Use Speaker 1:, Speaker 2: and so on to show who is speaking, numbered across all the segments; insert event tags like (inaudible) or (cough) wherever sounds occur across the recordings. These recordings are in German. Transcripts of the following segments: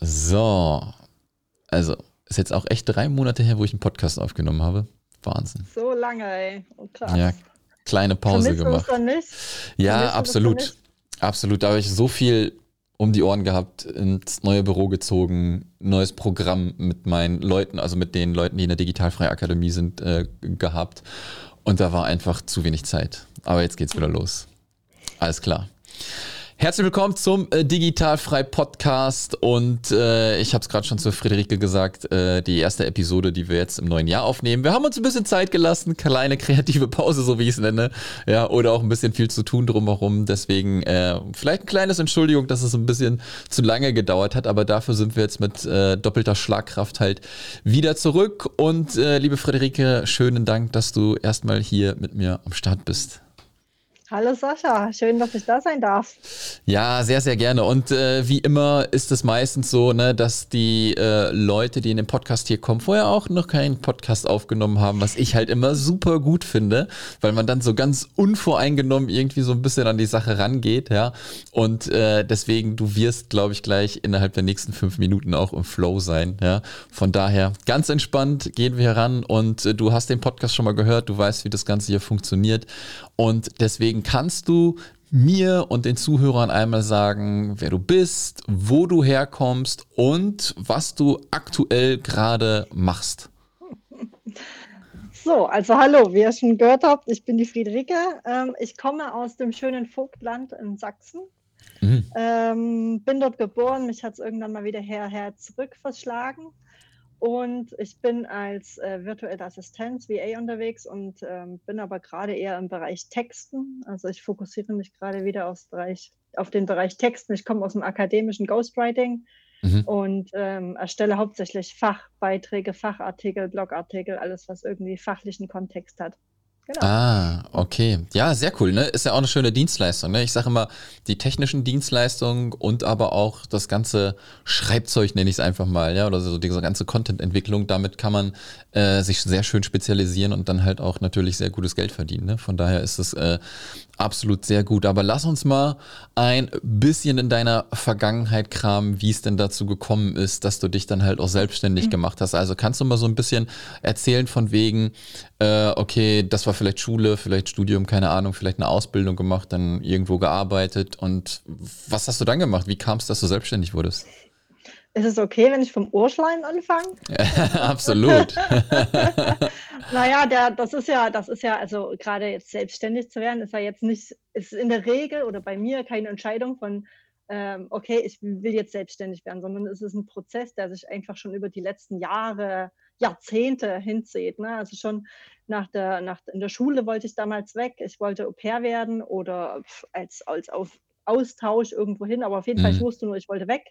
Speaker 1: So, also ist jetzt auch echt drei Monate her, wo ich einen Podcast aufgenommen habe. Wahnsinn.
Speaker 2: So lange, ey. Oh, krass.
Speaker 1: Ja, kleine Pause
Speaker 2: Vermisst
Speaker 1: gemacht.
Speaker 2: Dann nicht?
Speaker 1: Ja,
Speaker 2: Vermisst
Speaker 1: absolut. Absolut. Da habe ich so viel um die Ohren gehabt, ins neue Büro gezogen, neues Programm mit meinen Leuten, also mit den Leuten, die in der Digitalfreie Akademie sind, äh, gehabt. Und da war einfach zu wenig Zeit. Aber jetzt geht's wieder los. Alles klar. Herzlich willkommen zum äh, Digitalfrei Podcast und äh, ich habe es gerade schon zu Friederike gesagt, äh, die erste Episode, die wir jetzt im neuen Jahr aufnehmen. Wir haben uns ein bisschen Zeit gelassen, kleine kreative Pause, so wie ich es nenne, ja, oder auch ein bisschen viel zu tun drumherum. Deswegen äh, vielleicht ein kleines Entschuldigung, dass es ein bisschen zu lange gedauert hat, aber dafür sind wir jetzt mit äh, doppelter Schlagkraft halt wieder zurück. Und äh, liebe Friederike, schönen Dank, dass du erstmal hier mit mir am Start bist.
Speaker 2: Hallo Sascha, schön, dass ich da sein darf.
Speaker 1: Ja, sehr, sehr gerne. Und äh, wie immer ist es meistens so, ne, dass die äh, Leute, die in den Podcast hier kommen, vorher auch noch keinen Podcast aufgenommen haben, was ich halt immer super gut finde, weil man dann so ganz unvoreingenommen irgendwie so ein bisschen an die Sache rangeht, ja. Und äh, deswegen, du wirst, glaube ich, gleich innerhalb der nächsten fünf Minuten auch im Flow sein, ja. Von daher, ganz entspannt gehen wir heran und äh, du hast den Podcast schon mal gehört, du weißt, wie das Ganze hier funktioniert. Und deswegen kannst du mir und den Zuhörern einmal sagen, wer du bist, wo du herkommst und was du aktuell gerade machst.
Speaker 2: So, also hallo, wie ihr schon gehört habt, ich bin die Friederike. Ähm, ich komme aus dem schönen Vogtland in Sachsen.
Speaker 1: Mhm.
Speaker 2: Ähm, bin dort geboren, mich hat es irgendwann mal wieder herher zurück verschlagen. Und ich bin als äh, virtuelle Assistenz VA unterwegs und ähm, bin aber gerade eher im Bereich Texten. Also ich fokussiere mich gerade wieder Bereich, auf den Bereich Texten. Ich komme aus dem akademischen Ghostwriting
Speaker 1: Mhm.
Speaker 2: und ähm, erstelle hauptsächlich Fachbeiträge, Fachartikel, Blogartikel, alles, was irgendwie fachlichen Kontext hat. Genau.
Speaker 1: Ah, okay. Ja, sehr cool, ne? Ist ja auch eine schöne Dienstleistung, ne? Ich sage immer, die technischen Dienstleistungen und aber auch das ganze Schreibzeug, nenne ich es einfach mal, ja, oder so diese ganze Content-Entwicklung, damit kann man äh, sich sehr schön spezialisieren und dann halt auch natürlich sehr gutes Geld verdienen, ne? Von daher ist es äh, absolut sehr gut. Aber lass uns mal ein bisschen in deiner Vergangenheit kramen, wie es denn dazu gekommen ist, dass du dich dann halt auch selbstständig gemacht hast. Also kannst du mal so ein bisschen erzählen von wegen, äh, okay, das war vielleicht Schule, vielleicht Studium, keine Ahnung, vielleicht eine Ausbildung gemacht, dann irgendwo gearbeitet und was hast du dann gemacht? Wie kam es, dass du selbstständig wurdest?
Speaker 2: Ist es okay, wenn ich vom Urschleim anfange? (laughs)
Speaker 1: Absolut. (laughs)
Speaker 2: Naja, der, das ist ja, das ist ja, also gerade jetzt selbstständig zu werden, ist ja jetzt nicht, ist in der Regel oder bei mir keine Entscheidung von, ähm, okay, ich will jetzt selbstständig werden, sondern es ist ein Prozess, der sich einfach schon über die letzten Jahre, Jahrzehnte hinzieht. Ne? Also schon nach der, nach, in der Schule wollte ich damals weg, ich wollte Au pair werden oder als, als auf Austausch irgendwo hin, aber auf jeden Fall, ich
Speaker 1: Mhm.
Speaker 2: wusste nur, ich wollte weg.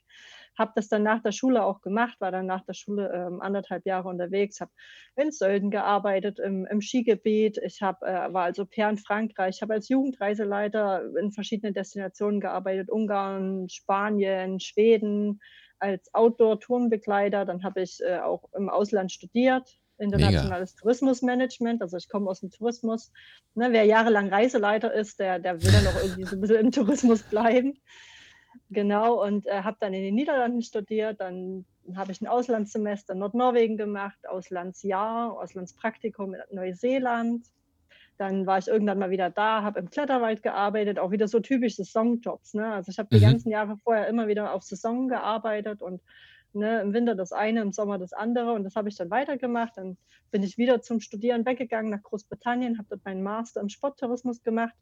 Speaker 2: Habe das dann nach der Schule auch gemacht, war dann nach der Schule ähm, anderthalb Jahre unterwegs, habe in Sölden gearbeitet, im, im Skigebiet. Ich hab, äh, war als Au pair in Frankreich, habe als Jugendreiseleiter in verschiedenen Destinationen gearbeitet, Ungarn, Spanien, Schweden, als Outdoor-Tourenbegleiter. Dann habe ich äh, auch im Ausland studiert, internationales Tourismusmanagement. Also ich komme aus dem Tourismus. Ne, wer jahrelang Reiseleiter ist, der, der will dann auch irgendwie so ein bisschen im Tourismus bleiben. Genau, und äh, habe dann in den Niederlanden studiert, dann habe ich ein Auslandssemester in Nordnorwegen gemacht, Auslandsjahr, Auslandspraktikum in Neuseeland. Dann war ich irgendwann mal wieder da, habe im Kletterwald gearbeitet, auch wieder so typisch Saisonjobs. Ne? Also ich habe die
Speaker 1: Mhm.
Speaker 2: ganzen Jahre vorher immer wieder auf Saison gearbeitet und ne, im Winter das eine, im Sommer das andere und das habe ich dann weitergemacht. Dann bin ich wieder zum Studieren weggegangen nach Großbritannien, habe dort meinen Master im Sporttourismus gemacht.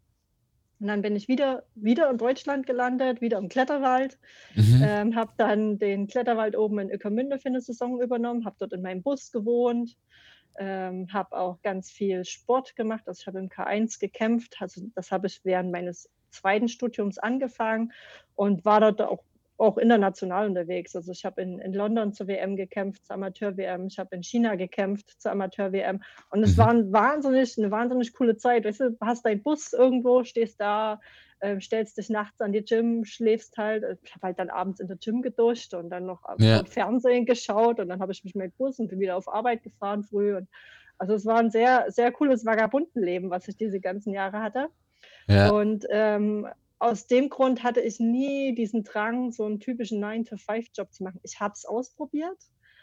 Speaker 2: Und dann bin ich wieder, wieder in Deutschland gelandet, wieder im Kletterwald.
Speaker 1: Mhm.
Speaker 2: Ähm, habe dann den Kletterwald oben in Ueckermünde für eine Saison übernommen, habe dort in meinem Bus gewohnt, ähm, habe auch ganz viel Sport gemacht. Also ich habe im K1 gekämpft. Also das habe ich während meines zweiten Studiums angefangen und war dort auch, auch international unterwegs. Also ich habe in, in London zur WM gekämpft, zur Amateur-WM. Ich habe in China gekämpft zur Amateur-WM. Und es
Speaker 1: Mhm.
Speaker 2: war ein wahnsinnig, eine wahnsinnig coole Zeit. Weißt du, hast deinen Bus irgendwo, stehst da, ähm, stellst dich nachts an die Gym, schläfst halt. Ich habe halt dann abends in der Gym geduscht und dann noch
Speaker 1: ja.
Speaker 2: Fernsehen geschaut und dann habe ich mich mit dem Bus und bin wieder auf Arbeit gefahren früh. Und also es war ein sehr, sehr cooles Vagabundenleben, was ich diese ganzen Jahre hatte.
Speaker 1: Ja.
Speaker 2: Und ähm, aus dem Grund hatte ich nie diesen Drang, so einen typischen 9-to-5-Job zu machen. Ich habe es ausprobiert.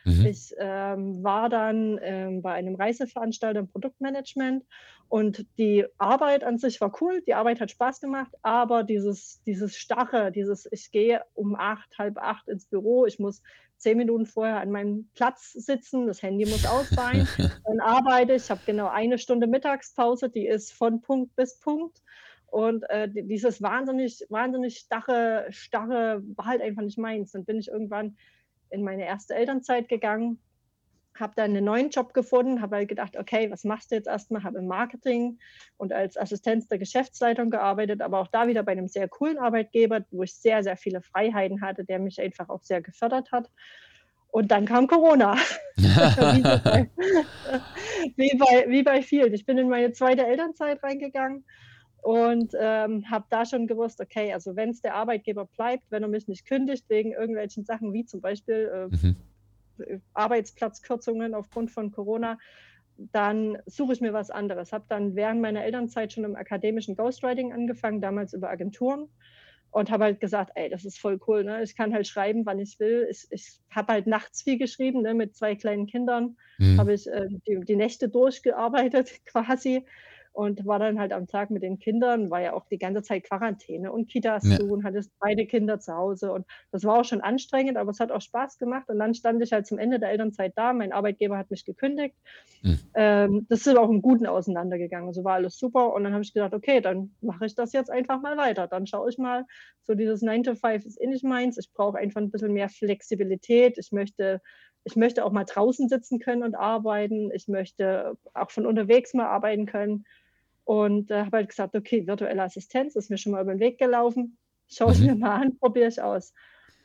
Speaker 2: Mhm. Ich ähm, war dann ähm, bei einem Reiseveranstalter im Produktmanagement und die Arbeit an sich war cool, die Arbeit hat Spaß gemacht, aber dieses, dieses Starre, dieses, ich gehe um acht, halb acht ins Büro, ich muss zehn Minuten vorher an meinem Platz sitzen, das Handy muss aus sein, (laughs) dann arbeite ich, habe genau eine Stunde Mittagspause, die ist von Punkt bis Punkt. Und äh, dieses wahnsinnig, wahnsinnig starre, starre war halt einfach nicht meins. Dann bin ich irgendwann in meine erste Elternzeit gegangen, habe dann einen neuen Job gefunden, habe halt gedacht, okay, was machst du jetzt erstmal? Habe im Marketing und als Assistenz der Geschäftsleitung gearbeitet, aber auch da wieder bei einem sehr coolen Arbeitgeber, wo ich sehr, sehr viele Freiheiten hatte, der mich einfach auch sehr gefördert hat. Und dann kam Corona. (laughs) wie, bei, wie, bei, wie bei vielen. Ich bin in meine zweite Elternzeit reingegangen und ähm, habe da schon gewusst, okay, also wenn es der Arbeitgeber bleibt, wenn er mich nicht kündigt wegen irgendwelchen Sachen wie zum Beispiel äh, mhm. Arbeitsplatzkürzungen aufgrund von Corona, dann suche ich mir was anderes. Habe dann während meiner Elternzeit schon im akademischen Ghostwriting angefangen, damals über Agenturen und habe halt gesagt, ey, das ist voll cool. Ne? Ich kann halt schreiben, wann ich will. Ich, ich habe halt nachts viel geschrieben, ne? mit zwei kleinen Kindern mhm. habe ich äh, die, die Nächte durchgearbeitet (laughs) quasi und war dann halt am Tag mit den Kindern, war ja auch die ganze Zeit Quarantäne und Kitas ja. zu und hatte beide Kinder zu Hause und das war auch schon anstrengend, aber es hat auch Spaß gemacht und dann stand ich halt zum Ende der Elternzeit da, mein Arbeitgeber hat mich gekündigt. Mhm. Ähm, das ist auch im Guten auseinandergegangen, also war alles super und dann habe ich gedacht, okay, dann mache ich das jetzt einfach mal weiter, dann schaue ich mal, so dieses 9 to 5 ist eh nicht meins, ich brauche einfach ein bisschen mehr Flexibilität, ich möchte ich möchte auch mal draußen sitzen können und arbeiten. Ich möchte auch von unterwegs mal arbeiten können. Und äh, habe halt gesagt, okay, virtuelle Assistenz ist mir schon mal über den Weg gelaufen. Schau es mhm. mir mal an, (laughs) probiere ich aus.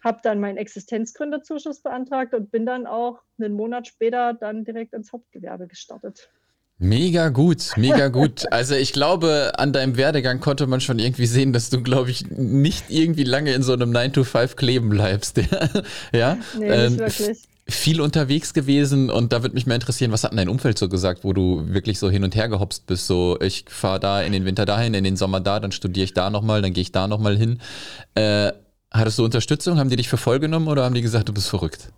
Speaker 2: Habe dann meinen Existenzgründerzuschuss beantragt und bin dann auch einen Monat später dann direkt ins Hauptgewerbe gestartet.
Speaker 1: Mega gut, mega gut. Also ich glaube, an deinem Werdegang konnte man schon irgendwie sehen, dass du, glaube ich, nicht irgendwie lange in so einem 9-to-5 kleben bleibst. (laughs) ja? Nee, nicht ähm, wirklich viel unterwegs gewesen und da würde mich mehr interessieren, was hat denn dein Umfeld so gesagt, wo du wirklich so hin und her gehopst bist, so ich fahre da in den Winter dahin, in den Sommer da, dann studiere ich da nochmal, dann gehe ich da nochmal hin. Äh, hattest du Unterstützung? Haben die dich für voll genommen oder haben die gesagt, du bist verrückt?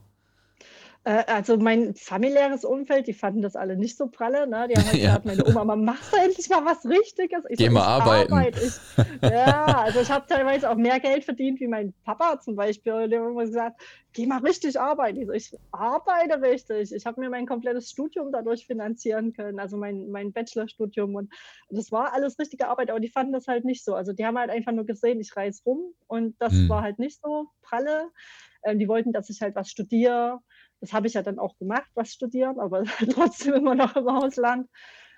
Speaker 2: Äh, also mein familiäres Umfeld, die fanden das alle nicht so pralle. Ne? Die haben halt (laughs) ja. gesagt, meine Oma, man machst du endlich mal was Richtiges?
Speaker 1: Ich Geh so, mal arbeiten. Arbeite.
Speaker 2: Ich, (laughs) ja, also ich habe teilweise auch mehr Geld verdient wie mein Papa zum Beispiel. Der hat immer gesagt, geh mal richtig arbeiten. Ich, so, ich arbeite richtig. Ich habe mir mein komplettes Studium dadurch finanzieren können, also mein, mein Bachelorstudium. Und das war alles richtige Arbeit, aber die fanden das halt nicht so. Also die haben halt einfach nur gesehen, ich reise rum und das hm. war halt nicht so pralle. Ähm, die wollten, dass ich halt was studiere das habe ich ja dann auch gemacht, was studieren, aber (laughs) trotzdem immer noch im Ausland.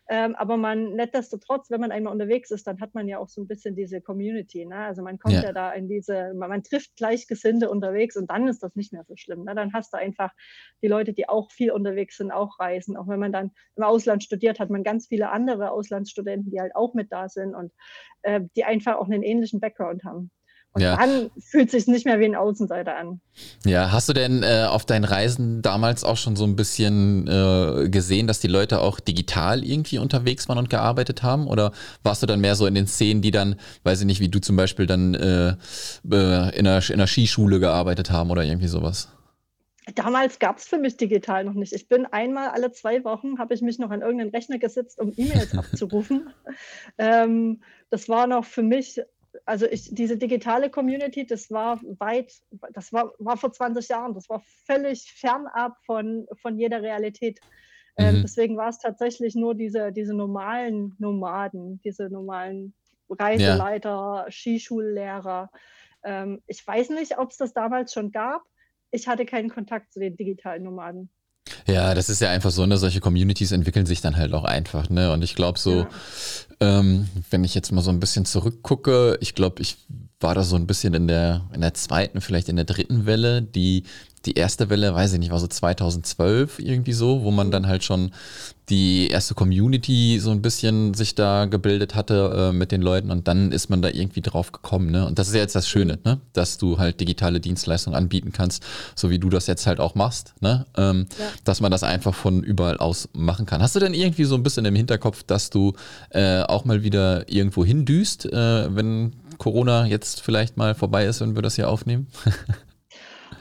Speaker 2: Ähm, aber man, nichtsdestotrotz, wenn man einmal unterwegs ist, dann hat man ja auch so ein bisschen diese Community. Ne? Also man kommt ja. ja da in diese, man, man, trifft Gleichgesinnte unterwegs und dann ist das nicht mehr so schlimm. Ne? Dann hast du einfach die Leute, die auch viel unterwegs sind, auch reisen. Auch wenn man dann im Ausland studiert, hat man ganz viele andere Auslandsstudenten, die halt auch mit da sind und äh, die einfach auch einen ähnlichen Background haben. Und ja. dann fühlt es sich nicht mehr wie ein Außenseiter an.
Speaker 1: Ja, hast du denn äh, auf deinen Reisen damals auch schon so ein bisschen äh, gesehen, dass die Leute auch digital irgendwie unterwegs waren und gearbeitet haben? Oder warst du dann mehr so in den Szenen, die dann, weiß ich nicht, wie du zum Beispiel dann äh, äh in, einer, in einer Skischule gearbeitet haben oder irgendwie sowas?
Speaker 2: Damals gab es für mich digital noch nicht. Ich bin einmal alle zwei Wochen, habe ich mich noch an irgendeinen Rechner gesetzt, um E-Mails (laughs) abzurufen. ähm, das war noch für mich also ich, diese digitale Community, das war weit, das war, war vor 20 Jahren, das war völlig fernab von, von jeder Realität. Ähm, mhm. deswegen war es tatsächlich nur diese, diese normalen Nomaden, diese normalen Reiseleiter, ja. Skischullehrer. Ähm, ich weiß nicht, ob es das damals schon gab. Ich hatte keinen Kontakt zu den digitalen Nomaden.
Speaker 1: Ja, das ist ja einfach so, ne? Solche Communities entwickeln sich dann halt auch einfach, ne? Und ich glaube so, ja. ähm, wenn ich jetzt mal so ein bisschen zurückgucke, ich glaube, ich war da so ein bisschen in der, in der zweiten, vielleicht in der dritten Welle, die die erste Welle, weiß ich nicht, war so 2012 irgendwie so, wo man dann halt schon die erste Community so ein bisschen sich da gebildet hatte äh, mit den Leuten und dann ist man da irgendwie drauf gekommen. Ne? Und das ist ja jetzt das Schöne, ne? dass du halt digitale Dienstleistungen anbieten kannst, so wie du das jetzt halt auch machst, ne? Ähm, ja. dass man das einfach von überall aus machen kann. Hast du denn irgendwie so ein bisschen im Hinterkopf, dass du äh, auch mal wieder irgendwo hindüst, äh, wenn Corona jetzt vielleicht mal vorbei ist, wenn wir das hier aufnehmen? (laughs)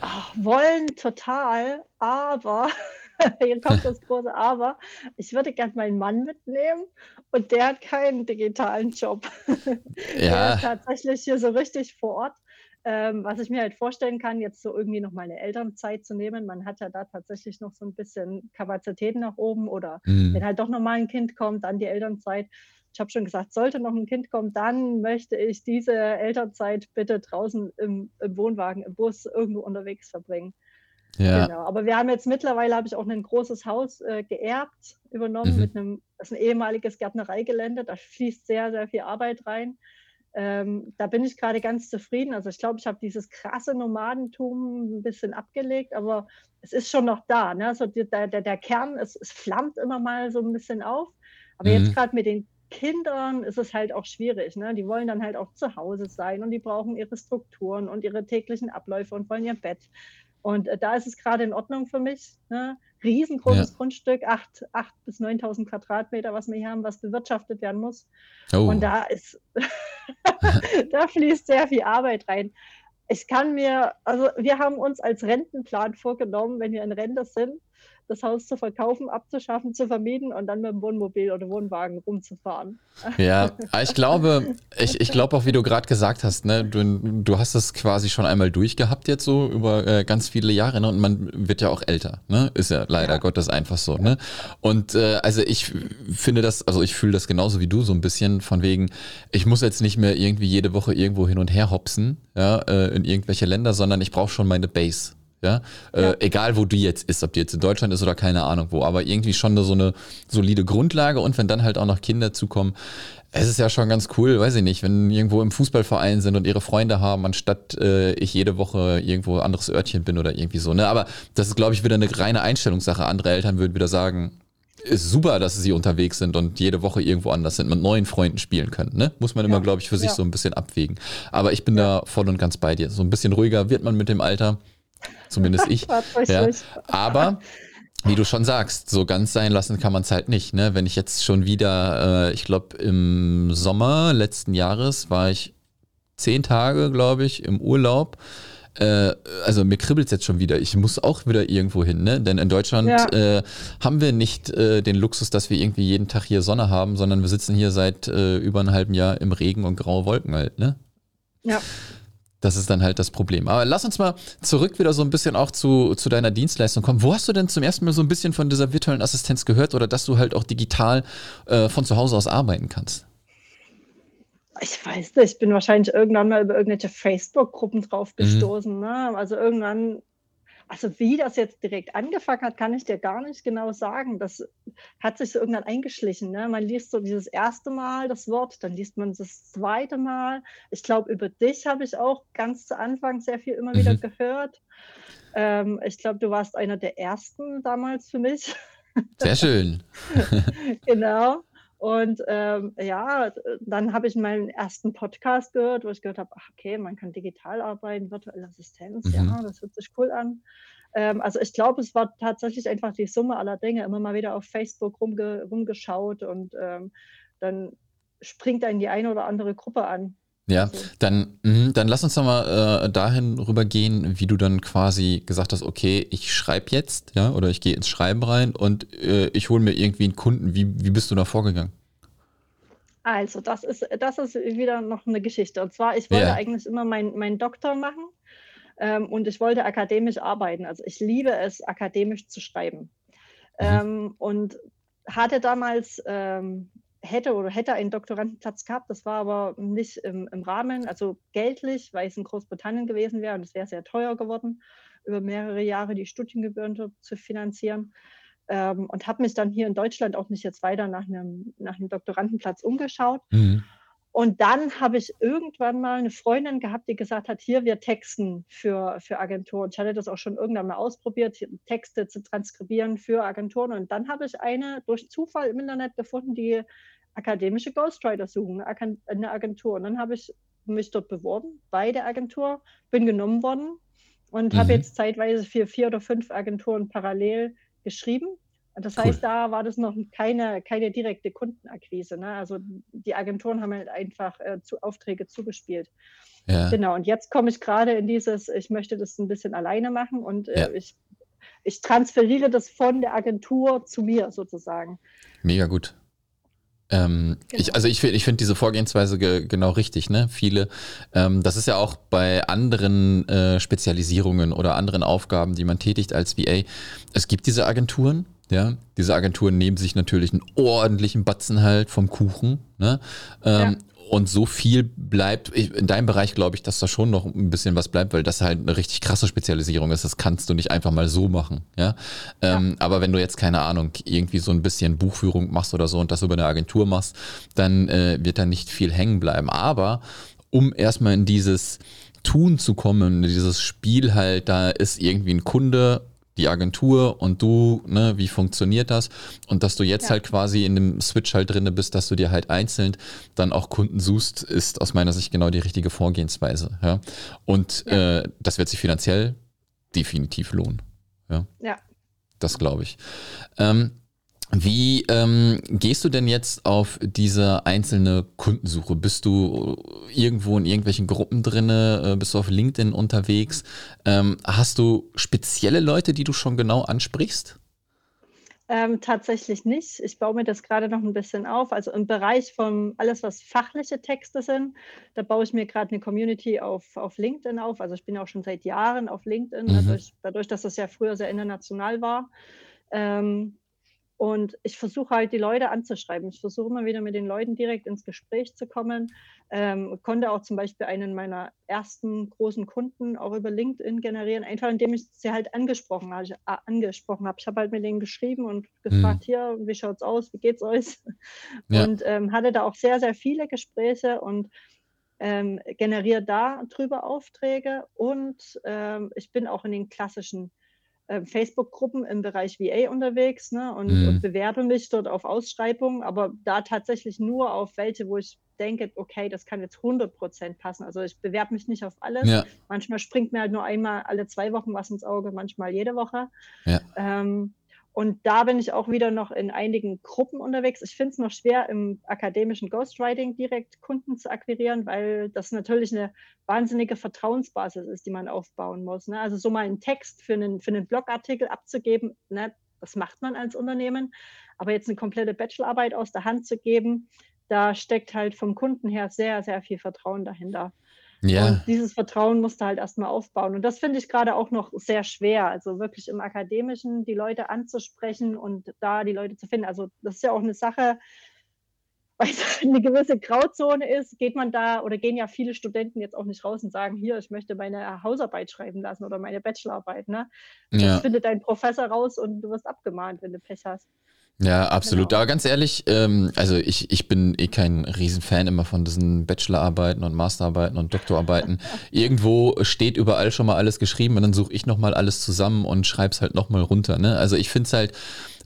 Speaker 2: Ach, wollen total, aber (laughs) hier kommt das große Aber. Ich würde gerne meinen Mann mitnehmen und der hat keinen digitalen Job. (laughs) Ja. Tatsächlich hier so richtig vor Ort. Ähm, was ich mir halt vorstellen kann, jetzt so irgendwie noch mal eine Elternzeit zu nehmen. Man hat ja da tatsächlich noch so ein bisschen Kapazitäten nach oben oder mhm. wenn halt doch noch mal ein Kind kommt, dann die Elternzeit ich habe schon gesagt, sollte noch ein Kind kommen, dann möchte ich diese Elternzeit bitte draußen im, im Wohnwagen, im Bus irgendwo unterwegs verbringen. Ja. Genau. Aber wir haben jetzt mittlerweile habe ich auch ein großes Haus äh, geerbt, übernommen mhm. mit einem, das ist ein ehemaliges Gärtnereigelände. Da fließt sehr, sehr viel Arbeit rein. Ähm, da bin ich gerade ganz zufrieden. Also ich glaube, ich habe dieses krasse Nomadentum ein bisschen abgelegt, aber es ist schon noch da. Ne? Also der, der, der Kern, es, es flammt immer mal so ein bisschen auf. Aber mhm. jetzt gerade mit den Kindern ist es halt auch schwierig. Ne? Die wollen dann halt auch zu Hause sein und die brauchen ihre Strukturen und ihre täglichen Abläufe und wollen ihr Bett. Und äh, da ist es gerade in Ordnung für mich. Ne? Riesengroßes ja. Grundstück, 8.000 bis 9.000 Quadratmeter, was wir hier haben, was bewirtschaftet werden muss. Oh. Und da ist, (laughs) da fließt sehr viel Arbeit rein. Ich kann mir, also wir haben uns als Rentenplan vorgenommen, wenn wir in Rente sind, das Haus zu verkaufen, abzuschaffen, zu vermieten und dann mit dem Wohnmobil oder Wohnwagen rumzufahren.
Speaker 1: Ja, (laughs) ich glaube, ich, ich glaube auch, wie du gerade gesagt hast, ne, du, du hast es quasi schon einmal durchgehabt jetzt so über äh, ganz viele Jahre ne, und man wird ja auch älter, ne? Ist ja leider ja. Gottes einfach so, ne? Und äh, also ich finde das, also ich fühle das genauso wie du so ein bisschen von wegen, ich muss jetzt nicht mehr irgendwie jede Woche irgendwo hin und her hopsen, ja, äh, in irgendwelche Länder, sondern ich brauche schon meine Base. Ja? Ja. Äh, egal wo du jetzt ist, ob die jetzt in Deutschland ist oder keine Ahnung wo, aber irgendwie schon so eine solide Grundlage und wenn dann halt auch noch Kinder zukommen, es ist ja schon ganz cool, weiß ich nicht, wenn irgendwo im Fußballverein sind und ihre Freunde haben, anstatt äh, ich jede Woche irgendwo anderes Örtchen bin oder irgendwie so. Ne? Aber das ist, glaube ich, wieder eine reine Einstellungssache. Andere Eltern würden wieder sagen, ist super, dass sie unterwegs sind und jede Woche irgendwo anders sind, mit neuen Freunden spielen können. Ne? Muss man immer, ja. glaube ich, für sich ja. so ein bisschen abwägen. Aber ich bin ja. da voll und ganz bei dir. So ein bisschen ruhiger wird man mit dem Alter. Zumindest (laughs) ich. ja. Aber wie du schon sagst, so ganz sein lassen kann man es halt nicht. Ne? Wenn ich jetzt schon wieder, äh, ich glaube im Sommer letzten Jahres war ich zehn Tage, glaube ich, im Urlaub. Äh, also mir kribbelt es jetzt schon wieder. Ich muss auch wieder irgendwo hin, ne? Denn in Deutschland ja. äh, haben wir nicht äh, den Luxus, dass wir irgendwie jeden Tag hier Sonne haben, sondern wir sitzen hier seit äh, über einem halben Jahr im Regen und graue Wolken halt, ne? Ja. Das ist dann halt das Problem. Aber lass uns mal zurück wieder so ein bisschen auch zu, zu deiner Dienstleistung kommen. Wo hast du denn zum ersten Mal so ein bisschen von dieser virtuellen Assistenz gehört oder dass du halt auch digital äh, von zu Hause aus arbeiten kannst?
Speaker 2: Ich weiß nicht, ich bin wahrscheinlich irgendwann mal über irgendwelche Facebook-Gruppen drauf gestoßen. Mhm. Ne? Also irgendwann also wie das jetzt direkt angefangen hat, kann ich dir gar nicht genau sagen. Das hat sich so irgendwann eingeschlichen. Ne? Man liest so dieses erste Mal das Wort, dann liest man das zweite Mal. Ich glaube, über dich habe ich auch ganz zu Anfang sehr viel immer mhm. wieder gehört. Ähm, ich glaube, du warst einer der ersten damals für mich.
Speaker 1: Sehr schön. (laughs)
Speaker 2: genau. Und ähm, ja, dann habe ich meinen ersten Podcast gehört, wo ich gehört habe, ach okay, man kann digital arbeiten, virtuelle Assistenz, mhm. ja, das hört sich cool an. Ähm, also ich glaube, es war tatsächlich einfach die Summe aller Dinge, immer mal wieder auf Facebook rumge rumgeschaut und ähm, dann springt einen die eine oder andere Gruppe an.
Speaker 1: Ja, dann, mh, dann lass uns doch mal äh, dahin rübergehen, wie du dann quasi gesagt hast, okay, ich schreibe jetzt, ja, oder ich gehe ins Schreiben rein und äh, ich hole mir irgendwie einen Kunden. Wie, wie bist du da vorgegangen?
Speaker 2: Also, das ist, das ist wieder noch eine Geschichte. Und zwar, ich wollte ja. eigentlich immer meinen mein Doktor machen ähm, und ich wollte akademisch arbeiten. Also ich liebe es, akademisch zu schreiben. Mhm. Ähm, und hatte damals ähm, hätte oder hätte einen Doktorandenplatz gehabt. Das war aber nicht im, im Rahmen, also geldlich, weil es in Großbritannien gewesen wäre und es wäre sehr teuer geworden, über mehrere Jahre die Studiengebühren zu finanzieren. Ähm, und habe mich dann hier in Deutschland auch nicht jetzt weiter nach einem, nach einem Doktorandenplatz umgeschaut. Mhm. Und dann habe ich irgendwann mal eine Freundin gehabt, die gesagt hat, hier, wir texten für, für Agenturen. Ich hatte das auch schon irgendwann mal ausprobiert, Texte zu transkribieren für Agenturen. Und dann habe ich eine durch Zufall im Internet gefunden, die akademische Ghostwriter suchen, eine Agentur. Und dann habe ich mich dort beworben bei der Agentur, bin genommen worden und mhm. habe jetzt zeitweise für vier oder fünf Agenturen parallel geschrieben das heißt, cool. da war das noch keine, keine direkte Kundenakquise. Ne? Also die Agenturen haben halt einfach äh, zu, Aufträge zugespielt. Ja. Genau, und jetzt komme ich gerade in dieses, ich möchte das ein bisschen alleine machen und äh, ja. ich, ich transferiere das von der Agentur zu mir sozusagen.
Speaker 1: Mega gut. Ähm, genau. ich, also ich, ich finde diese Vorgehensweise ge genau richtig. Ne? Viele, ähm, das ist ja auch bei anderen äh, Spezialisierungen oder anderen Aufgaben, die man tätigt als VA. Es gibt diese Agenturen, ja, diese Agenturen nehmen sich natürlich einen ordentlichen Batzen halt vom Kuchen. Ne? Ähm, ja. Und so viel bleibt, in deinem Bereich glaube ich, dass da schon noch ein bisschen was bleibt, weil das halt eine richtig krasse Spezialisierung ist. Das kannst du nicht einfach mal so machen. Ja? Ähm, ja. Aber wenn du jetzt, keine Ahnung, irgendwie so ein bisschen Buchführung machst oder so und das über eine Agentur machst, dann äh, wird da nicht viel hängen bleiben. Aber um erstmal in dieses Tun zu kommen, dieses Spiel halt, da ist irgendwie ein Kunde die Agentur und du, ne, wie funktioniert das? Und dass du jetzt ja. halt quasi in dem Switch halt drinne bist, dass du dir halt einzeln dann auch Kunden suchst, ist aus meiner Sicht genau die richtige Vorgehensweise. Ja? Und ja. Äh, das wird sich finanziell definitiv lohnen. Ja. ja. Das glaube ich. Ähm, wie ähm, gehst du denn jetzt auf diese einzelne Kundensuche? Bist du irgendwo in irgendwelchen Gruppen drinne? Äh, bist du auf LinkedIn unterwegs? Ähm, hast du spezielle Leute, die du schon genau ansprichst?
Speaker 2: Ähm, tatsächlich nicht. Ich baue mir das gerade noch ein bisschen auf. Also im Bereich von alles, was fachliche Texte sind, da baue ich mir gerade eine Community auf, auf LinkedIn auf. Also ich bin auch schon seit Jahren auf LinkedIn, mhm. dadurch, dadurch, dass das ja früher sehr international war. Ähm, und ich versuche halt die Leute anzuschreiben. Ich versuche immer wieder mit den Leuten direkt ins Gespräch zu kommen. Ähm, konnte auch zum Beispiel einen meiner ersten großen Kunden auch über LinkedIn generieren, einfach indem ich sie halt angesprochen, also, äh, angesprochen habe. Ich habe halt mit denen geschrieben und gefragt, mhm. hier, wie schaut es aus, wie geht's euch? Ja. Und ähm, hatte da auch sehr, sehr viele Gespräche und ähm, generiere da drüber Aufträge. Und ähm, ich bin auch in den klassischen äh, Facebook-Gruppen im Bereich VA unterwegs ne, und, mhm. und, bewerbe mich dort auf Ausschreibungen, aber da tatsächlich nur auf welche, wo ich denke, okay, das kann jetzt 100 Prozent passen. Also ich bewerbe mich nicht auf alles. Ja. Manchmal springt mir halt nur einmal alle zwei Wochen was ins Auge, manchmal jede Woche. Ja. Ähm, und da bin ich auch wieder noch in einigen Gruppen unterwegs. Ich finde es noch schwer, im akademischen Ghostwriting direkt Kunden zu akquirieren, weil das natürlich eine wahnsinnige Vertrauensbasis ist, die man aufbauen muss. Ne? Also so mal einen Text für einen, für einen Blogartikel abzugeben, ne? das macht man als Unternehmen. Aber jetzt eine komplette Bachelorarbeit aus der Hand zu geben, da steckt halt vom Kunden her sehr, sehr viel Vertrauen dahinter. Ja. Und dieses Vertrauen musst du halt erstmal aufbauen. Und das finde ich gerade auch noch sehr schwer. Also wirklich im Akademischen die Leute anzusprechen und da die Leute zu finden. Also das ist ja auch eine Sache, weil es eine gewisse Grauzone ist, geht man da oder gehen ja viele Studenten jetzt auch nicht raus und sagen, hier, ich möchte meine Hausarbeit schreiben lassen oder meine Bachelorarbeit. Ne? Das ja. findet dein Professor raus und du wirst abgemahnt, wenn du Pech hast.
Speaker 1: Ja, absolut. Genau. Aber ganz ehrlich, ähm, also ich, ich bin eh kein Riesenfan immer von diesen Bachelorarbeiten und Masterarbeiten und Doktorarbeiten. (laughs) Irgendwo steht überall schon mal alles geschrieben und dann suche ich nochmal alles zusammen und schreib's halt nochmal runter. Ne? Also ich finde es halt,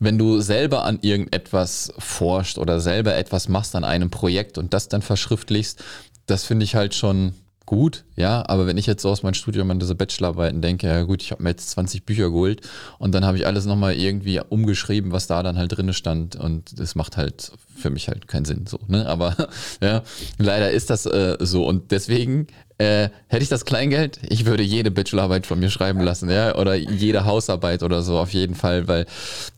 Speaker 1: wenn du selber an irgendetwas forscht oder selber etwas machst an einem Projekt und das dann verschriftlichst, das finde ich halt schon gut, ja, aber wenn ich jetzt so aus meinem Studium an diese Bachelorarbeiten denke, ja gut, ich habe mir jetzt 20 Bücher geholt und dann habe ich alles nochmal irgendwie umgeschrieben, was da dann halt drin stand und das macht halt für mich halt keinen Sinn so, ne, aber (laughs) ja, leider ist das äh, so und deswegen äh, hätte ich das Kleingeld, ich würde jede Bachelorarbeit von mir schreiben lassen, ja, oder jede Hausarbeit oder so auf jeden Fall, weil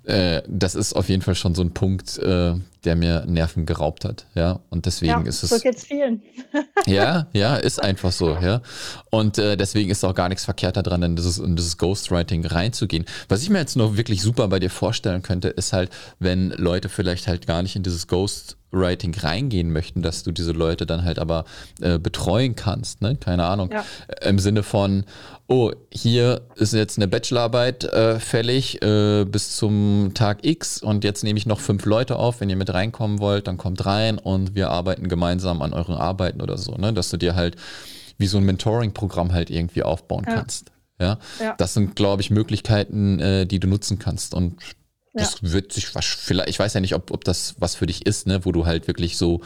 Speaker 1: äh, das ist auf jeden Fall schon so ein Punkt, äh, der mir Nerven geraubt hat, ja, und deswegen ja, ist es.
Speaker 2: So geht's vielen. (laughs)
Speaker 1: ja, ja, ist einfach so, ja, und äh, deswegen ist auch gar nichts verkehrt daran, in dieses, in dieses Ghostwriting reinzugehen. Was ich mir jetzt noch wirklich super bei dir vorstellen könnte, ist halt, wenn Leute vielleicht halt gar nicht in dieses Ghost Ghostwriting reingehen möchten, dass du diese Leute dann halt aber äh, betreuen kannst, ne? Keine Ahnung. Ja. Im Sinne von, oh, hier ist jetzt eine Bachelorarbeit äh, fällig äh, bis zum Tag X und jetzt nehme ich noch fünf Leute auf. Wenn ihr mit reinkommen wollt, dann kommt rein und wir arbeiten gemeinsam an euren Arbeiten oder so, ne? Dass du dir halt wie so ein Mentoring-Programm halt irgendwie aufbauen ja. kannst. Ja? ja? das sind, glaube ich, Möglichkeiten, äh, die du nutzen kannst. Und das ja. wird sich vielleicht, ich weiß ja nicht, ob, ob das was für dich ist, ne, wo du halt wirklich so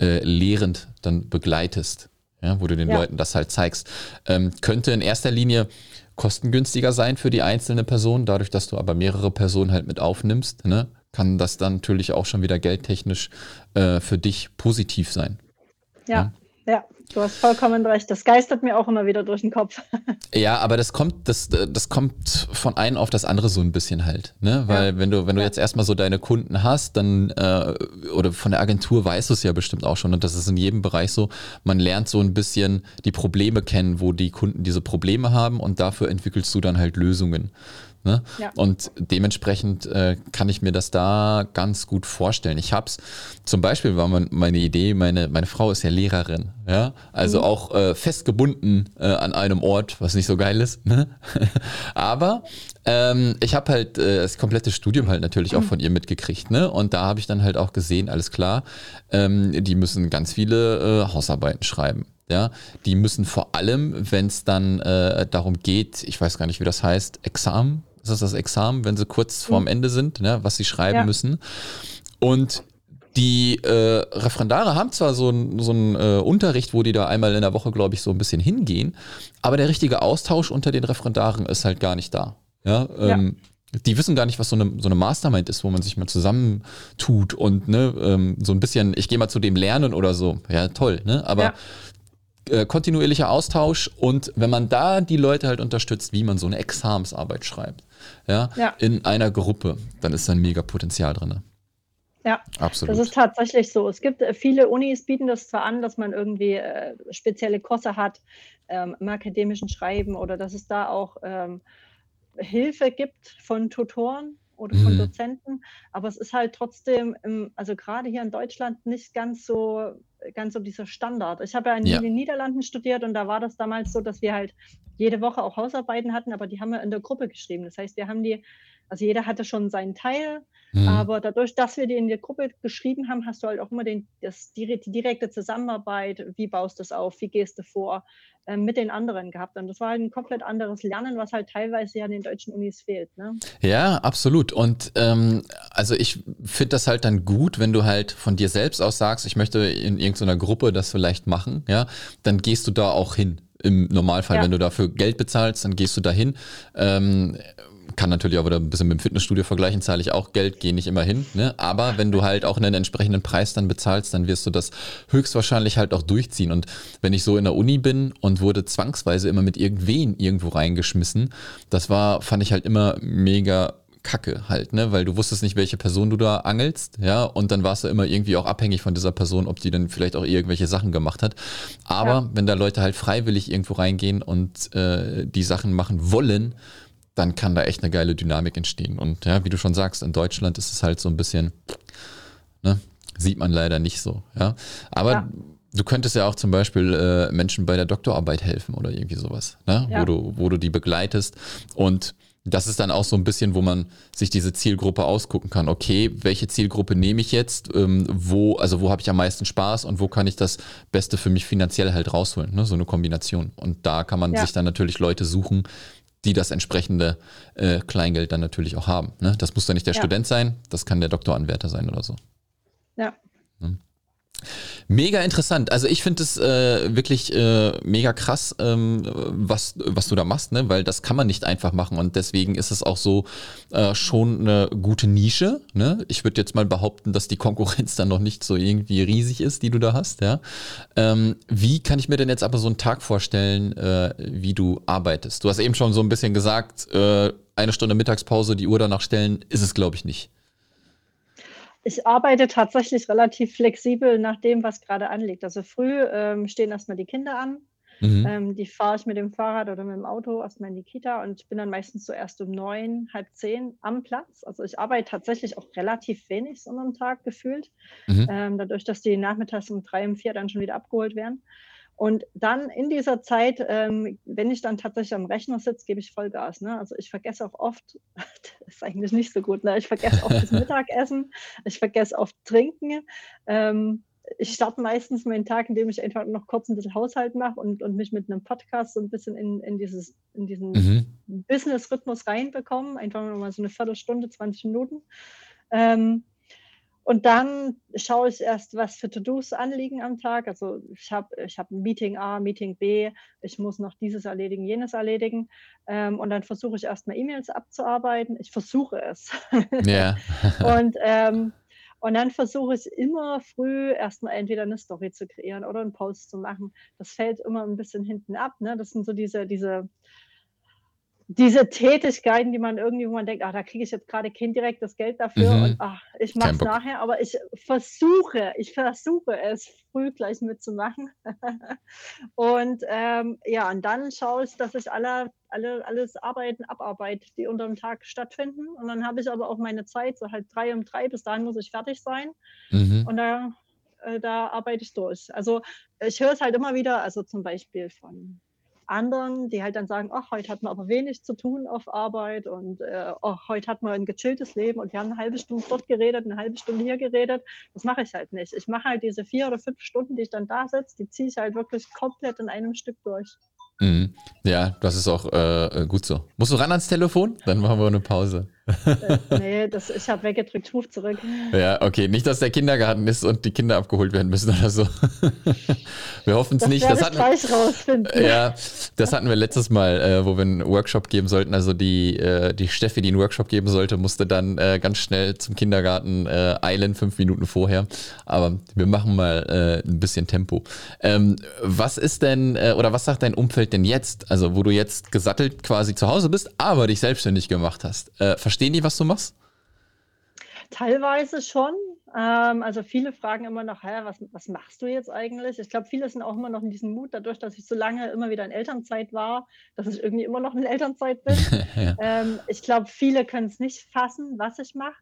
Speaker 1: äh, lehrend dann begleitest, ja, wo du den ja. Leuten das halt zeigst. Ähm, könnte in erster Linie kostengünstiger sein für die einzelne Person, dadurch, dass du aber mehrere Personen halt mit aufnimmst, ne, kann das dann natürlich auch schon wieder geldtechnisch äh, für dich positiv sein.
Speaker 2: Ja, ja, ja. Du hast vollkommen recht. Das geistert mir auch immer wieder durch den Kopf. (laughs)
Speaker 1: Ja, aber das kommt, das, das kommt von einem auf das andere so ein bisschen halt. Ne? Weil ja. wenn du, wenn du ja. jetzt erstmal so deine Kunden hast, dann äh, oder von der Agentur weißt du es ja bestimmt auch schon. Und das ist in jedem Bereich so. Man lernt so ein bisschen die Probleme kennen, wo die Kunden diese Probleme haben und dafür entwickelst du dann halt Lösungen. Ne? Ja. Und dementsprechend äh, kann ich mir das da ganz gut vorstellen. Ich habe es, zum Beispiel war mein, meine Idee, meine, meine Frau ist ja Lehrerin, ja, also mhm. auch äh, festgebunden äh, an einem Ort, was nicht so geil ist. Ne? (laughs) Aber ähm, ich habe halt äh, das komplette Studium halt natürlich auch mhm. von ihr mitgekriegt, ne? Und da habe ich dann halt auch gesehen, alles klar, ähm, die müssen ganz viele äh, Hausarbeiten schreiben. Ja, die müssen vor allem, wenn es dann äh, darum geht, ich weiß gar nicht, wie das heißt, Examen, ist das das Examen, wenn sie kurz vorm mhm. Ende sind, ne, was sie schreiben ja. müssen. Und die äh, Referendare haben zwar so einen so äh, Unterricht, wo die da einmal in der Woche, glaube ich, so ein bisschen hingehen, aber der richtige Austausch unter den Referendaren ist halt gar nicht da. Ja, ähm, ja. Die wissen gar nicht, was so eine, so eine Mastermind ist, wo man sich mal zusammentut und ne, ähm, so ein bisschen, ich gehe mal zu dem lernen oder so. Ja, toll, ne? Aber ja äh, kontinuierlicher Austausch und wenn man da die Leute halt unterstützt, wie man so eine Examensarbeit schreibt, ja, ja. in einer Gruppe, dann ist da ein mega Potenzial drin.
Speaker 2: Ja, absolut. Das ist tatsächlich so. Es gibt äh, viele Unis bieten das zwar an, dass man irgendwie äh, spezielle Kurse hat ähm, im akademischen Schreiben oder dass es da auch ähm, Hilfe gibt von Tutoren, oder von mhm. Dozenten, aber es ist halt trotzdem, im, also gerade hier in Deutschland nicht ganz so, ganz so dieser Standard. Ich habe ja in ja. den Niederlanden studiert und da war das damals so, dass wir halt jede Woche auch Hausarbeiten hatten, aber die haben wir in der Gruppe geschrieben. Das heißt, wir haben die, also jeder hatte schon seinen Teil, mhm. aber dadurch, dass wir die in der Gruppe geschrieben haben, hast du halt auch immer den, das, die, die direkte Zusammenarbeit, wie baust du es auf, wie gehst du vor, ähm, mit den anderen gehabt. Und das war halt ein komplett anderes Lernen, was halt teilweise ja an den deutschen Unis fehlt. Ne?
Speaker 1: Ja, absolut. Und ähm, also ich finde das halt dann gut, wenn du halt von dir selbst aus sagst, ich möchte in irgendeiner Gruppe das vielleicht machen, ja, dann gehst du da auch hin. Im Normalfall, ja. wenn du dafür Geld bezahlst, dann gehst du dahin. Ähm, kann natürlich auch wieder ein bisschen mit dem Fitnessstudio vergleichen, zahle ich auch Geld, gehe nicht immer hin. Ne? Aber wenn du halt auch einen entsprechenden Preis dann bezahlst, dann wirst du das höchstwahrscheinlich halt auch durchziehen. Und wenn ich so in der Uni bin und wurde zwangsweise immer mit irgendwen irgendwo reingeschmissen, das war, fand ich halt immer mega Kacke halt, ne? Weil du wusstest nicht, welche Person du da angelst, ja, und dann warst du immer irgendwie auch abhängig von dieser Person, ob die dann vielleicht auch irgendwelche Sachen gemacht hat. Aber ja. wenn da Leute halt freiwillig irgendwo reingehen und äh, die Sachen machen wollen, dann kann da echt eine geile Dynamik entstehen. Und ja, wie du schon sagst, in Deutschland ist es halt so ein bisschen, ne, sieht man leider nicht so. Ja, aber ja. du könntest ja auch zum Beispiel äh, Menschen bei der Doktorarbeit helfen oder irgendwie sowas, ne? Ja. wo, du, wo du die begleitest. Und das ist dann auch so ein bisschen, wo man sich diese Zielgruppe ausgucken kann. Okay, welche Zielgruppe nehme ich jetzt? Ähm, wo, also wo habe ich am meisten Spaß und wo kann ich das Beste für mich finanziell halt rausholen? Ne? So eine Kombination. Und da kann man ja. sich dann natürlich Leute suchen, die das entsprechende äh, Kleingeld dann natürlich auch haben. Ne? Das muss dann nicht der ja. Student sein, das kann der Doktoranwärter sein oder so.
Speaker 2: Ja.
Speaker 1: Mega interessant. Also ich finde es äh, wirklich äh, mega krass, ähm, was, was du da machst, ne? weil das kann man nicht einfach machen und deswegen ist es auch so äh, schon eine gute Nische. Ne? Ich würde jetzt mal behaupten, dass die Konkurrenz dann noch nicht so irgendwie riesig ist, die du da hast. Ja? Ähm, wie kann ich mir denn jetzt aber so einen Tag vorstellen, äh, wie du arbeitest? Du hast eben schon so ein bisschen gesagt, äh, eine Stunde Mittagspause, die Uhr danach stellen, ist es glaube ich nicht.
Speaker 2: Ich arbeite tatsächlich relativ flexibel nach dem, was gerade anliegt. Also früh ähm, stehen erstmal die Kinder an. Mhm. Ähm, die fahre ich mit dem Fahrrad oder mit dem Auto erstmal in die Kita und bin dann meistens so erst um neun, halb zehn am Platz. Also ich arbeite tatsächlich auch relativ wenig so am Tag gefühlt, mhm. ähm, dadurch, dass die nachmittags um drei, um vier dann schon wieder abgeholt werden. Und dann in dieser Zeit, ähm, wenn ich dann tatsächlich am Rechner sitze, gebe ich Vollgas. Ne? Also ich vergesse auch oft, (laughs) das ist eigentlich nicht so gut, ne? ich vergesse oft das (laughs) Mittagessen, ich vergesse oft Trinken. Ähm, ich starte meistens meinen Tag, indem ich einfach noch kurz ein bisschen Haushalt mache und, und mich mit einem Podcast so ein bisschen in, in, dieses, in diesen mhm. Business-Rhythmus reinbekomme. Einfach nur mal so eine Viertelstunde, 20 Minuten. Ähm, und dann schaue ich erst, was für To-Dos anliegen am Tag. Also ich habe ich hab Meeting A, Meeting B, ich muss noch dieses erledigen, jenes erledigen. Ähm, und dann versuche ich erstmal E-Mails abzuarbeiten. Ich versuche es. (laughs) Ja. (laughs) und, ähm, und dann versuche ich immer früh erstmal entweder eine Story zu kreieren oder einen Post zu machen. Das fällt immer ein bisschen hinten ab. Ne? Das sind so diese, diese diese Tätigkeiten, die man irgendwie, wo man denkt, ach, da kriege ich jetzt gerade kein direktes Geld dafür mhm. und ach, ich mache es nachher, aber ich versuche, ich versuche es früh gleich mitzumachen. (laughs) und ähm, ja, und dann schaue ich, dass ich alle, alle, alles Arbeiten abarbeite, die unter dem Tag stattfinden. Und dann habe ich aber auch meine Zeit, so halt drei um drei, bis dahin muss ich fertig sein. Mhm. Und da, äh, da arbeite ich durch. Also ich höre es halt immer wieder, also zum Beispiel von anderen, die halt dann sagen, ach, heute hat man aber wenig zu tun auf Arbeit und äh, oh, heute hat man ein gechilltes Leben und wir haben eine halbe Stunde dort geredet, eine halbe Stunde hier geredet. Das mache ich halt nicht. Ich mache halt diese vier oder fünf Stunden, die ich dann da sitze, die ziehe ich halt wirklich komplett in einem Stück durch.
Speaker 1: Mhm. Ja, das ist auch äh, gut so. Musst du ran ans Telefon? Dann machen wir eine Pause.
Speaker 2: Äh, nee, das, ich habe weggedrückt, ruf zurück.
Speaker 1: Ja, okay. Nicht, dass der Kindergarten ist und die Kinder abgeholt werden müssen oder so. (laughs) Wir hoffen es nicht.
Speaker 2: Das hatten, gleich rausfinden.
Speaker 1: Ja, das hatten wir letztes Mal, äh, wo wir einen Workshop geben sollten. Also die, äh, die Steffi, die einen Workshop geben sollte, musste dann äh, ganz schnell zum Kindergarten äh, eilen, fünf Minuten vorher. Aber wir machen mal ein bisschen Tempo. Ähm, was ist denn, oder was sagt dein Umfeld denn jetzt? Also, wo du jetzt gesattelt quasi zu Hause bist, aber dich selbstständig gemacht hast. Äh, verstehen die, was du machst?
Speaker 2: Teilweise schon. Ähm, also viele fragen immer noch, was, was machst du jetzt eigentlich? Ich glaube, viele sind auch immer noch in diesem Mut, dadurch, dass ich so lange immer wieder in Elternzeit war, dass ich irgendwie immer noch in Elternzeit bin. (laughs) ja. ähm, ich glaube, viele können es nicht fassen, was ich mache.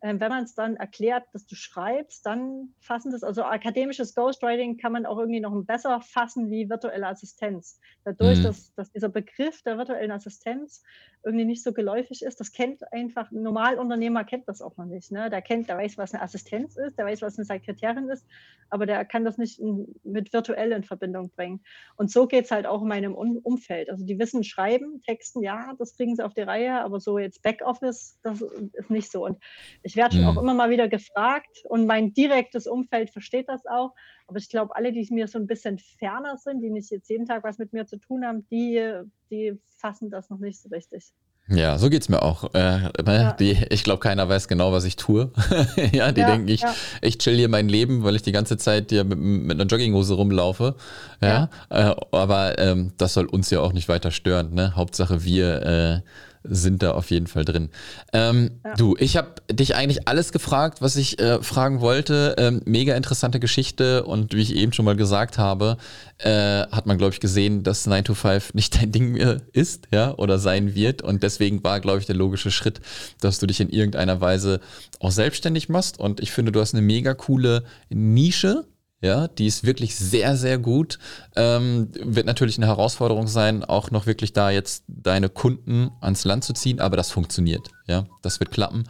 Speaker 2: Ähm, wenn man es dann erklärt, dass du schreibst, dann fassen das, also akademisches Ghostwriting kann man auch irgendwie noch besser fassen wie virtuelle Assistenz. Dadurch, mhm. dass, dass dieser Begriff der virtuellen Assistenz irgendwie nicht so geläufig ist, das kennt einfach, ein Normalunternehmer kennt das auch noch nicht. Ne? Der kennt, der weiß, was eine Assistenz ist, der weiß, was eine Sekretärin ist, aber der kann das nicht in, mit virtuell in Verbindung bringen. Und so geht es halt auch in meinem um Umfeld. Also die wissen schreiben, Texten, ja, das kriegen sie auf die Reihe, aber so jetzt Backoffice, das ist nicht so. Und ich werde schon mhm. auch immer mal wieder gefragt und mein direktes Umfeld versteht das auch. Aber ich glaube, alle, die mir so ein bisschen ferner sind, die nicht jetzt jeden Tag was mit mir zu tun haben, die, die fassen das noch nicht so richtig.
Speaker 1: Ja, so geht es mir auch. Äh, ne? ja. die, ich glaube, keiner weiß genau, was ich tue. (laughs) ja, die ja, denken, ich, ja. ich chill hier mein Leben, weil ich die ganze Zeit hier mit, mit einer Jogginghose rumlaufe. Ja, äh, aber ähm, das soll uns ja auch nicht weiter stören. Ne? Hauptsache wir äh, sind da auf jeden Fall drin. Ähm, ja. Du, ich habe dich eigentlich alles gefragt, was ich äh, fragen wollte. Ähm, mega interessante Geschichte und wie ich eben schon mal gesagt habe, äh, hat man, glaube ich, gesehen, dass 9 to 5 nicht dein Ding mehr ist, ja, oder sein wird. Und deswegen war, glaube ich, der logische Schritt, dass du dich in irgendeiner Weise auch selbstständig machst. Und ich finde, du hast eine mega coole Nische ja, die ist wirklich sehr, sehr gut. Ähm, wird natürlich eine Herausforderung sein, auch noch wirklich da jetzt deine Kunden ans Land zu ziehen, aber das funktioniert. Ja, das wird klappen.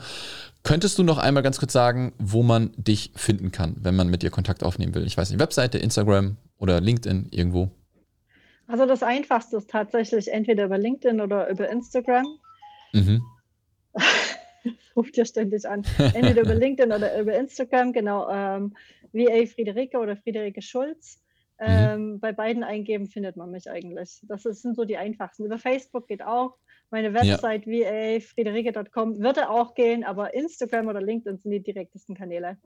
Speaker 1: Könntest du noch einmal ganz kurz sagen, wo man dich finden kann, wenn man mit dir Kontakt aufnehmen will? Ich weiß nicht, Webseite, Instagram oder LinkedIn irgendwo?
Speaker 2: Also das Einfachste ist tatsächlich entweder über LinkedIn oder über Instagram. Mhm. (laughs) ruft ja ständig an. Entweder über (laughs) LinkedIn oder über Instagram, genau. Ähm, VA Friederike oder Friederike Schulz. Mhm. Ähm, bei beiden eingeben findet man mich eigentlich. Das sind so die einfachsten. Über Facebook geht auch. Meine Website ja. vafriederike.com würde auch gehen, aber Instagram oder LinkedIn sind die direktesten Kanäle.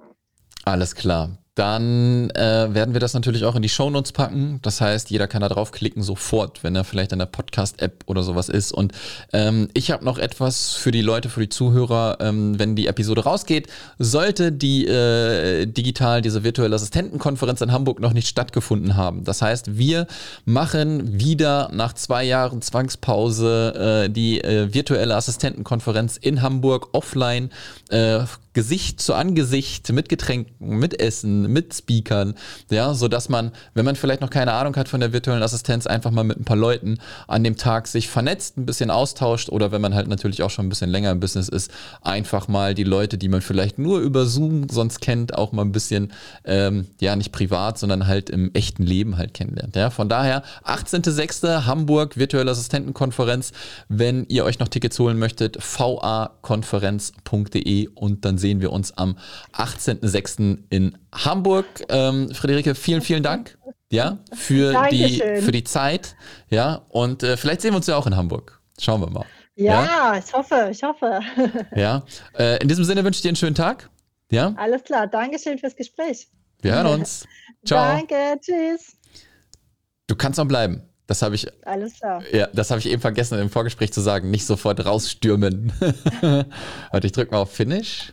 Speaker 1: Alles klar dann äh, werden wir das natürlich auch in die Shownotes packen. Das heißt, jeder kann da draufklicken sofort, wenn er vielleicht in der Podcast-App oder sowas ist. Und ähm, ich habe noch etwas für die Leute, für die Zuhörer, ähm, wenn die Episode rausgeht, sollte die äh, digital, diese virtuelle Assistentenkonferenz in Hamburg noch nicht stattgefunden haben. Das heißt, wir machen wieder nach zwei Jahren Zwangspause äh, die äh, virtuelle Assistentenkonferenz in Hamburg offline äh, Gesicht zu Angesicht mit Getränken, mit Essen, mit Speakern, ja, so dass man, wenn man vielleicht noch keine Ahnung hat von der virtuellen Assistenz, einfach mal mit ein paar Leuten an dem Tag sich vernetzt, ein bisschen austauscht oder wenn man halt natürlich auch schon ein bisschen länger im Business ist, einfach mal die Leute, die man vielleicht nur über Zoom sonst kennt, auch mal ein bisschen, ähm, ja, nicht privat, sondern halt im echten Leben halt kennenlernt. Ja, von daher 18.06. Hamburg virtuelle Assistentenkonferenz. Wenn ihr euch noch Tickets holen möchtet, vakonferenz.de und dann sehen wir uns am 18.06. in Hamburg. Ähm, Friederike, vielen, vielen Dank. Ja, für die, für die Zeit. Ja, und äh, vielleicht sehen wir uns ja auch in Hamburg. Schauen wir mal.
Speaker 2: Ja, ja? ich hoffe, ich hoffe. (laughs)
Speaker 1: ja, äh, in diesem Sinne wünsche ich dir einen schönen Tag. Ja.
Speaker 2: Alles klar, Dankeschön fürs Gespräch.
Speaker 1: Wir hören uns. (laughs) Ciao.
Speaker 2: Danke, tschüss.
Speaker 1: Du kannst noch bleiben. Das habe ich.
Speaker 2: Alles klar.
Speaker 1: Ja, das habe ich eben vergessen im Vorgespräch zu sagen. Nicht sofort rausstürmen. (laughs) Warte, ich drücke mal auf Finish.